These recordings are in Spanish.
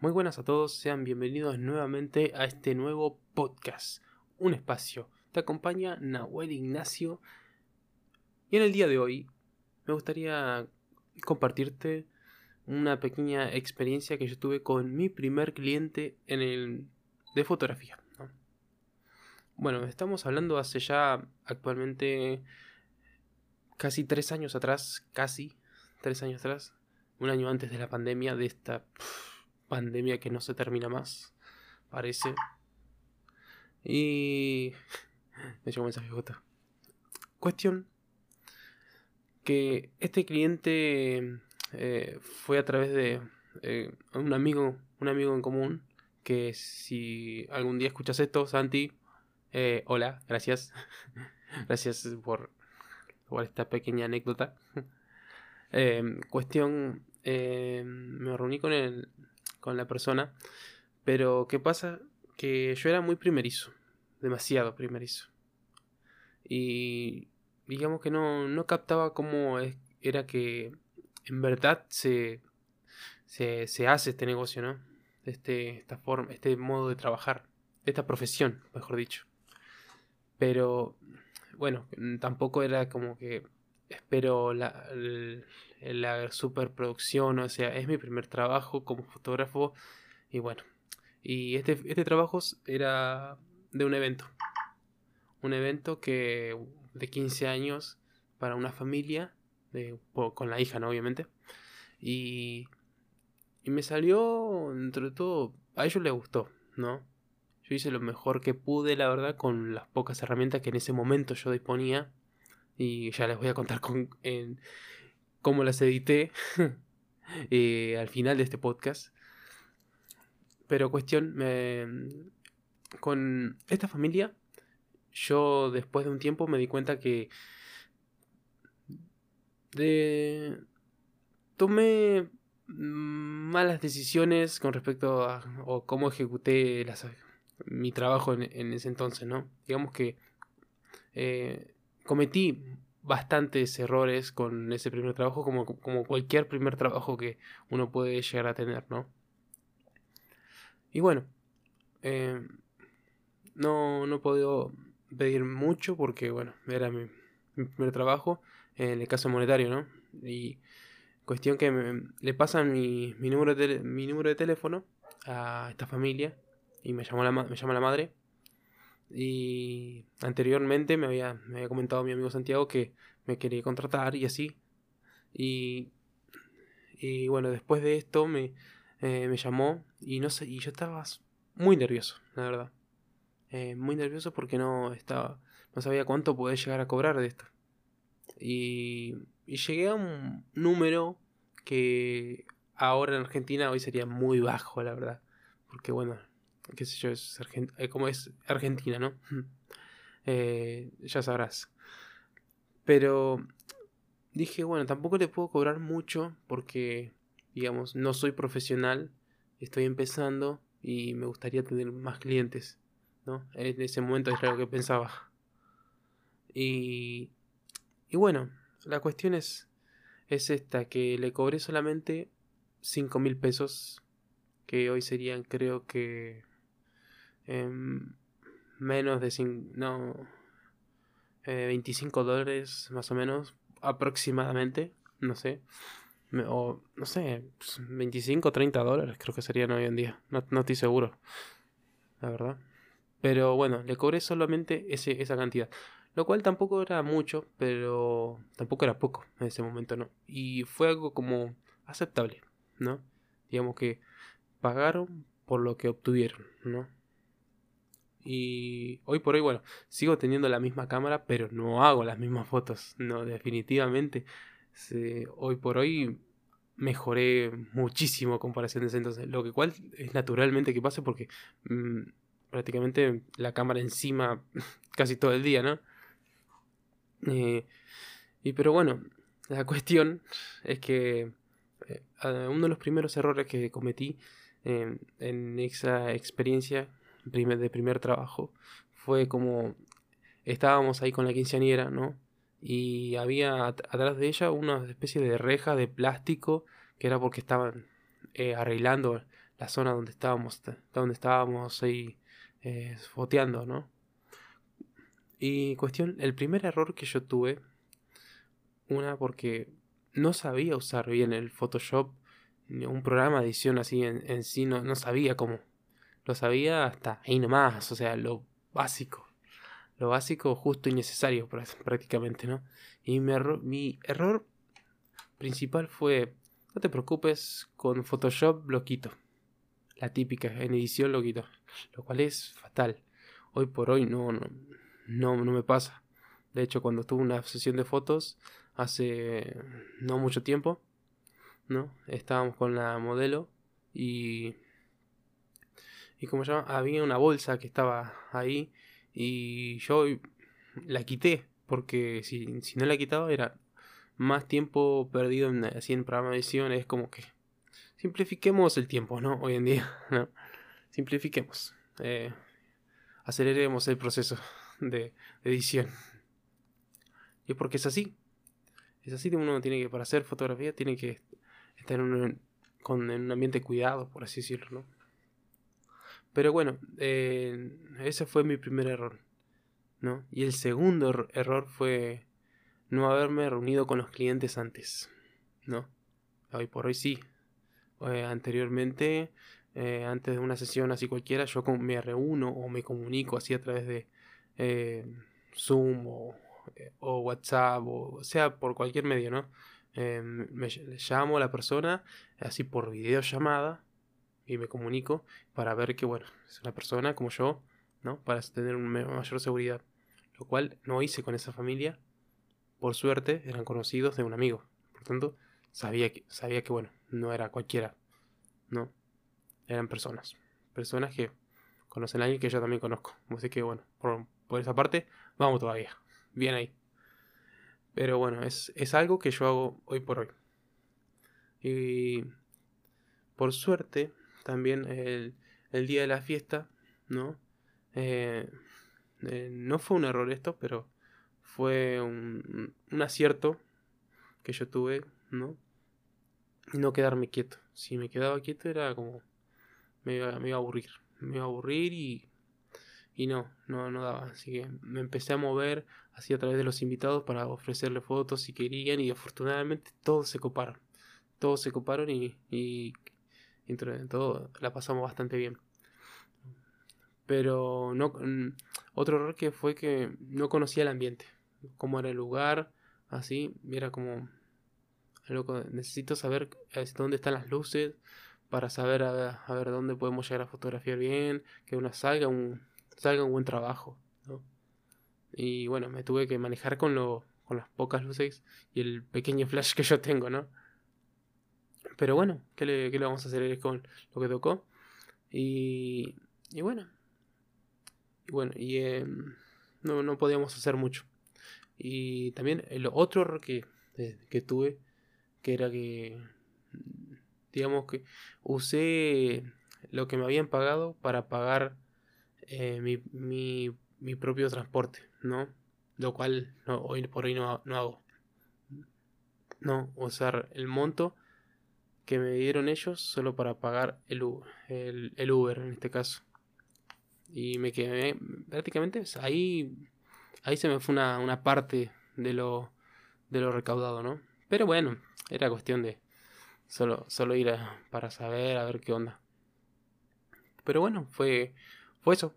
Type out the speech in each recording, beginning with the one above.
Muy buenas a todos, sean bienvenidos nuevamente a este nuevo podcast, un espacio. Te acompaña Nahuel Ignacio y en el día de hoy me gustaría compartirte una pequeña experiencia que yo tuve con mi primer cliente en el de fotografía. Bueno, estamos hablando hace ya actualmente casi tres años atrás, casi tres años atrás, un año antes de la pandemia, de esta pandemia que no se termina más, parece. Y me llegó un mensaje. Cuestión que este cliente eh, fue a través de eh, un amigo, un amigo en común, que si algún día escuchas esto, Santi, eh, hola, gracias. gracias por, por esta pequeña anécdota. cuestión, me reuní con, el, con la persona, pero ¿qué pasa? Que yo era muy primerizo, demasiado primerizo. Y digamos que no, no captaba cómo era que en verdad se, se, hace este negocio, ¿no? Este, esta forma, este modo de trabajar, esta profesión, mejor dicho. Pero, bueno, tampoco era como que espero la, la superproducción, o sea, es mi primer trabajo como fotógrafo y bueno, y este, este trabajo era de un evento, un evento que de 15 años para una familia con la hija, ¿no? Obviamente. Y, y me salió, entre todo, a ellos les gustó, ¿no? Yo hice lo mejor que pude, la verdad, con las pocas herramientas que en ese momento yo disponía. Y ya les voy a contar con, en, cómo las edité eh, al final de este podcast. Pero cuestión, con esta familia, yo después de un tiempo me di cuenta que de, tomé malas decisiones con respecto a o cómo ejecuté mi trabajo en, ese entonces, ¿no? Digamos que eh, cometí bastantes errores con ese primer trabajo, como, cualquier primer trabajo que uno puede llegar a tener, ¿no? Y bueno, eh, no, no puedo pedir mucho porque, bueno, era mi primer trabajo en el caso monetario, ¿no? Y cuestión que le pasan mi, mi, número de, mi número de teléfono a esta familia y me, llamó la, me llama la madre. Y anteriormente me había, me había comentado mi amigo Santiago que me quería contratar y así. Y, y bueno, después de esto me, eh, me llamó y no sé, y yo estaba muy nervioso, la verdad. Eh, muy nervioso porque no estaba, no sabía cuánto podía llegar a cobrar de esto. Y, llegué a un número que ahora en Argentina hoy sería muy bajo, la verdad. Porque bueno, qué sé yo, es eh, como es Argentina, ¿no? Eh, ya sabrás. Pero dije, bueno, tampoco le puedo cobrar mucho porque, digamos, no soy profesional, estoy empezando y me gustaría tener más clientes, ¿no? En ese momento era lo que pensaba. Y y bueno, la cuestión es, es esta, que le cobré solamente 5 mil pesos, que hoy serían creo que em, menos de 5, no, 25 eh, dólares más o menos, aproximadamente, no sé. O, no sé, 25 o 30 dólares creo que serían hoy en día. No, no, estoy seguro. La verdad. Pero bueno, le cobré solamente ese, esa cantidad. Lo cual tampoco era mucho, pero tampoco era poco en ese momento, ¿no? Y fue algo como aceptable, ¿no? Digamos que pagaron por lo que obtuvieron, ¿no? Y hoy por hoy, bueno, sigo teniendo la misma cámara, pero no hago las mismas fotos, no, definitivamente. hoy por hoy mejoré muchísimo comparación de ese entonces, lo que cual es naturalmente que pase porque mm, prácticamente la cámara encima casi todo el día, ¿no? Eh, y pero bueno, la cuestión es que eh, uno de los primeros errores que cometí en esa experiencia de primer trabajo fue como estábamos ahí con la quinceañera, ¿no? Y había atrás de ella una especie de reja de plástico que era porque estaban eh, arreglando la zona donde estábamos, donde estábamos ahí eh, foteando, ¿no? Y cuestión, el primer error que yo tuve, una porque no sabía usar bien el Photoshop, un programa de edición así en, sí, no, no sabía cómo. Lo sabía hasta ahí nomás, o sea, lo básico. Lo básico, justo y necesario prácticamente, ¿no? Y mi, error, mi error principal fue, no te preocupes, con Photoshop lo quito. La típica, en edición lo quito. Lo cual es fatal. Hoy por hoy no, no, no, no me pasa. De hecho, cuando tuve una sesión de fotos hace no mucho tiempo, ¿no? Estábamos con la modelo y y como llama, había una bolsa que estaba ahí y yo la quité porque si, si no la quitaba era más tiempo perdido en, así en programa de edición es como que simplifiquemos el tiempo, ¿no? Hoy en día, ¿no? Simplifiquemos. Eh, aceleremos el proceso de, edición. Y es porque es así. Es así que uno tiene que, para hacer fotografía, tiene que estar en un, con, en un ambiente cuidado, por así decirlo, ¿no? Pero bueno, eh, ese fue mi primer error, ¿no? Y el segundo error fue no haberme reunido con los clientes antes, ¿no? Hoy por hoy sí. Eh, anteriormente, eh, antes de una sesión así cualquiera, yo me reúno o me comunico así a través de Zoom o, o, WhatsApp o sea por cualquier medio, ¿no? me llamo a la persona así por videollamada y me comunico para ver que, bueno, es una persona como yo, ¿no? Para tener una mayor seguridad. Lo cual no hice con esa familia por suerte, eran conocidos de un amigo. Por tanto, sabía que, sabía que bueno, no era cualquiera. No. Eran personas. Personas que conocen a alguien que yo también conozco. Así que bueno, por, esa parte, vamos todavía. Bien ahí. Pero bueno, es, es algo que yo hago hoy por hoy. Y por suerte, también el, el día de la fiesta, ¿no? Eh, eh, no fue un error esto, pero fue un, acierto que yo tuve, ¿no? Y no quedarme quieto. Si me quedaba quieto era como... Me iba, me iba a aburrir. Me iba a aburrir y... Y no, no, no daba. Así que me empecé a mover así a través de los invitados para ofrecerle fotos si querían y afortunadamente todos se coparon. Todos se coparon y dentro de todo la pasamos bastante bien. Pero no otro error que fue que no conocía el ambiente cómo era el lugar, así, era como, necesito saber eh, dónde están las luces para saber a ver, dónde podemos llegar a fotografiar bien, que una salga un, salga un buen trabajo. Y bueno, me tuve que manejar con, lo, con las pocas luces y el pequeño flash que yo tengo, ¿no? Pero bueno, ¿qué le, qué le vamos a hacer con lo que tocó? Y, y bueno, y bueno, y em, no, no podíamos hacer mucho. Y también el otro error que, eh, que tuve, que era que, digamos que usé lo que me habían pagado para pagar eh, mi, mi, mi, propio transporte, ¿no? Lo cual no, hoy por hoy no, no hago. No, usar el monto que me dieron ellos solo para pagar el, el, el Uber en este caso. Y me quedé prácticamente ahí ahí se me fue una, una parte de lo, de lo recaudado, ¿no? Pero bueno, era cuestión de solo, solo ir para saber, a ver qué onda. Pero bueno, fue, fue eso.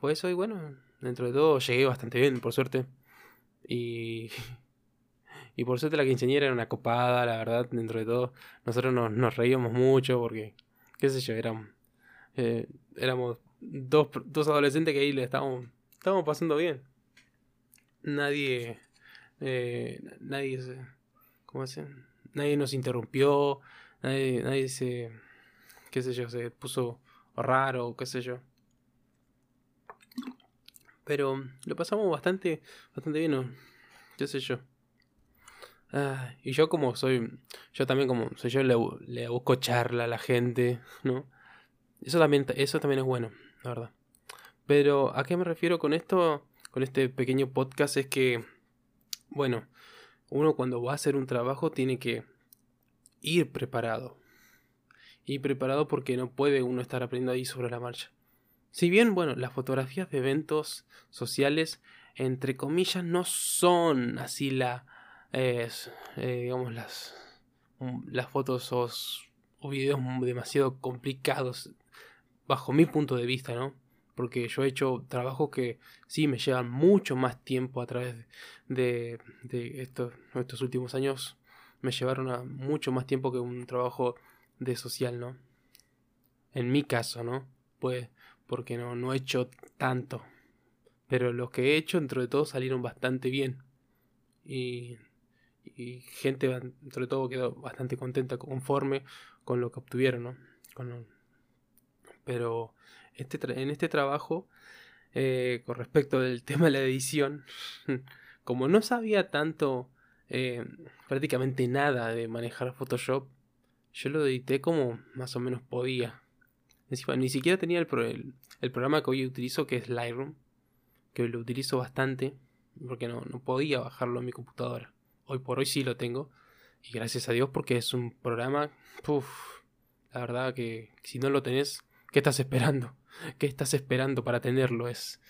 Fue eso y bueno, dentro de todo llegué bastante bien, por suerte. Y, y por suerte la quinceañera era una copada, la verdad, dentro de todo. Nosotros nos, nos reíamos mucho porque, qué sé yo, éramos, eh, éramos dos, dos adolescentes que ahí le estábamos Estamos pasando bien. Nadie. Eh, nadie. ¿Cómo se? Nadie nos interrumpió. Nadie, nadie se. qué sé yo, se puso raro, qué sé yo. Pero lo pasamos bastante, bastante bien, ¿no? qué sé yo. Ah, y yo como soy, yo también como soy yo le, le busco charla a la gente, ¿no? Eso también, eso también es bueno, la verdad. Pero ¿a qué me refiero con esto? Con este pequeño podcast es que, bueno, uno cuando va a hacer un trabajo tiene que ir preparado. y preparado porque no puede uno estar aprendiendo ahí sobre la marcha. Si bien, bueno, las fotografías de eventos sociales, entre comillas, no son así la, eh, digamos, las, mm, las fotos o, o videos demasiado complicados bajo mi punto de vista, ¿no? Porque yo he hecho trabajos que sí me llevan mucho más tiempo a través de, de estos, estos últimos años. Me llevaron a mucho más tiempo que un trabajo de social, ¿no? En mi caso, ¿no? Pues porque no, no he hecho tanto. Pero los que he hecho, dentro de todo, salieron bastante bien. Y, y gente, de todo, quedó bastante contenta, conforme con lo que obtuvieron, ¿no? Pero este en este trabajo, eh, con respecto del tema de la edición, como no sabía tanto, eh, prácticamente nada de manejar Photoshop, yo lo edité como más o menos podía. Ni siquiera tenía el, programa que hoy utilizo, que es Lightroom, que lo utilizo bastante, porque no podía bajarlo a mi computadora. Hoy por hoy sí lo tengo, y gracias a Dios porque es un programa, la verdad que si no lo tenés, ¿qué estás esperando? ¿Qué estás esperando para tenerlo? Es,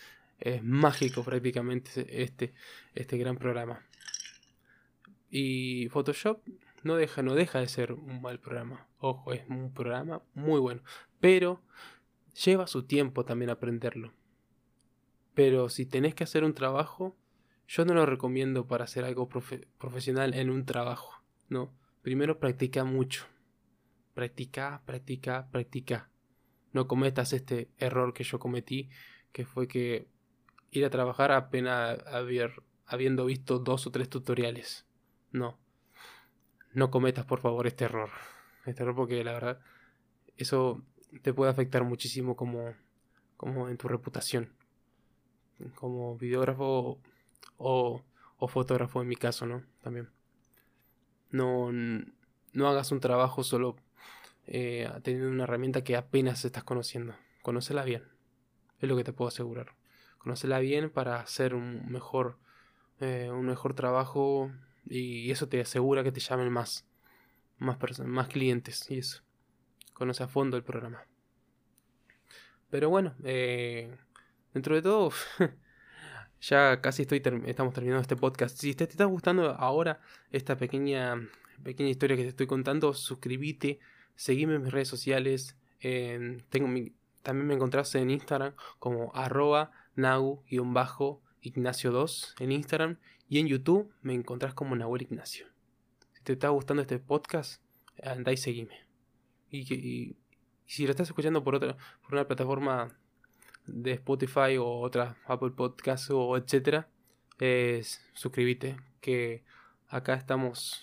es mágico prácticamente este, este gran programa. Y Photoshop no deja, no deja de ser un mal programa. Ojo, es un programa muy bueno. Pero lleva su tiempo también aprenderlo. Pero si tenés que hacer un trabajo, yo no lo recomiendo para hacer algo profesional en un trabajo. No. Primero practica mucho. Practica, practica, practica. No cometas este error que yo cometí, que fue que ir a trabajar apenas haber, habiendo visto dos o tres tutoriales. No no cometas por favor este error. Este error porque la verdad eso te puede afectar muchísimo como, como en tu reputación. Como videógrafo o, o fotógrafo en mi caso, ¿no? También. No, no hagas un trabajo solo eh, teniendo una herramienta que apenas estás conociendo. Conócela bien. Es lo que te puedo asegurar. Conócela bien para hacer un mejor, eh, un mejor trabajo y eso te asegura que te llamen más, más, más clientes y eso. Conoce a fondo el programa. Pero bueno, eh, dentro de todo, ya casi estoy estamos terminando este podcast. Si te, está gustando ahora esta pequeña, pequeña historia que te estoy contando, suscríbete, seguime en mis redes sociales. tengo también me encontrás en Instagram como arroba nagu-ignacio2 en Instagram y en YouTube me encontrás como Nahuel Ignacio. Si te está gustando este podcast, andá y seguime. Y, si lo estás escuchando por otra, por una plataforma de Spotify o otra Apple Podcast o etcétera, es suscríbete que acá estamos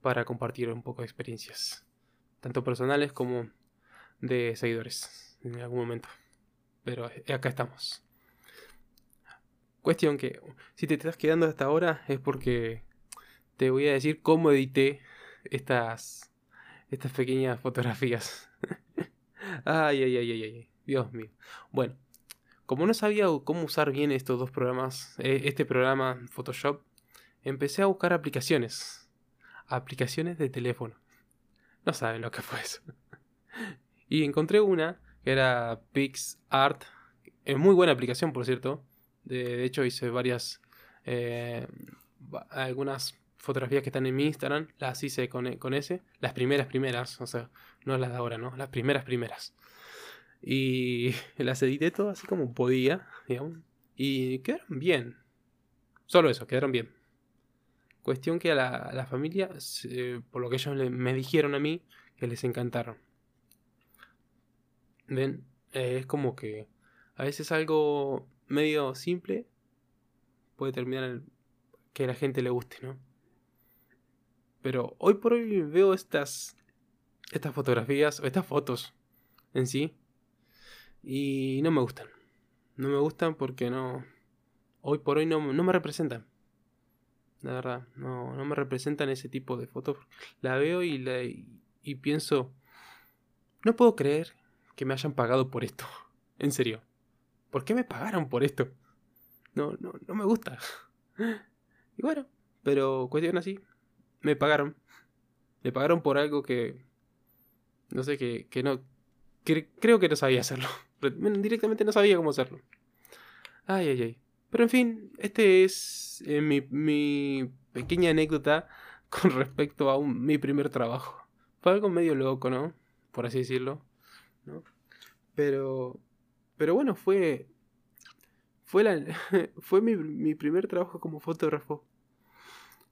para compartir un poco de experiencias, tanto personales como de seguidores en algún momento. Pero acá estamos. Cuestión que si te estás quedando hasta ahora es porque te voy a decir cómo edité estas, estas pequeñas fotografías. ay, ay, ay, ay, ay, Dios mío. Bueno, como no sabía cómo usar bien estos dos programas, eh, este programa Photoshop, empecé a buscar aplicaciones. Aplicaciones de teléfono. No saben lo que fue eso. y encontré una que era PixArt. Es muy buena aplicación, por cierto. De, hecho, hice varias. Eh, algunas fotografías que están en mi Instagram, las hice con, con ese. Las primeras, primeras. O sea, no las de ahora, ¿no? Las primeras, primeras. Y las edité todas así como podía, digamos. Y quedaron bien. Solo eso, quedaron bien. Cuestión que a la, familia, por lo que ellos me dijeron a mí, que les encantaron. Ven, eh, es como que a veces algo medio simple puede terminar en que a la gente le guste, ¿no? Pero hoy por hoy veo estas estas fotografías o estas fotos en sí y no me gustan. No me gustan porque no hoy por hoy no, me representan. La verdad, no, no me representan ese tipo de fotos. La veo y, la, y pienso, no puedo creer que me hayan pagado por esto. En serio. ¿por qué me pagaron por esto? No, no, no me gusta. Y bueno, pero cuestión así, me pagaron. Me pagaron por algo que No sé, que, que no... creo que no sabía hacerlo. Directamente no sabía cómo hacerlo. Ay, ay, ay. Pero en fin, este es eh, mi, mi, pequeña anécdota con respecto a mi primer trabajo. Fue algo medio loco, ¿no? Por así decirlo. ¿no? Pero, pero bueno, fue, fue, la, fue mi, mi primer trabajo como fotógrafo.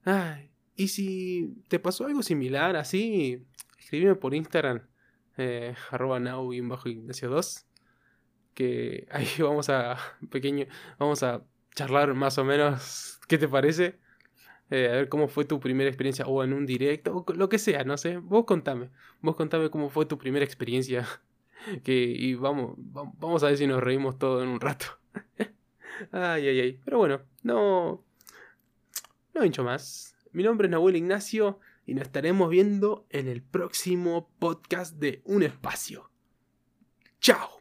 Ay, y si te pasó algo similar así, escríbeme por Instagram, eh, arroba now bajo ignacio 2 que ahí vamos a pequeño vamos a charlar más o menos qué te parece eh, a ver cómo fue tu primera experiencia o en un directo o lo que sea no sé vos contame vos contame cómo fue tu primera experiencia que y vamos vamos a ver si nos reímos todo en un rato. Ay ay ay pero bueno no no hincho más. Mi nombre es Nahuel Ignacio y nos estaremos viendo en el próximo podcast de Un Espacio. ¡Chao!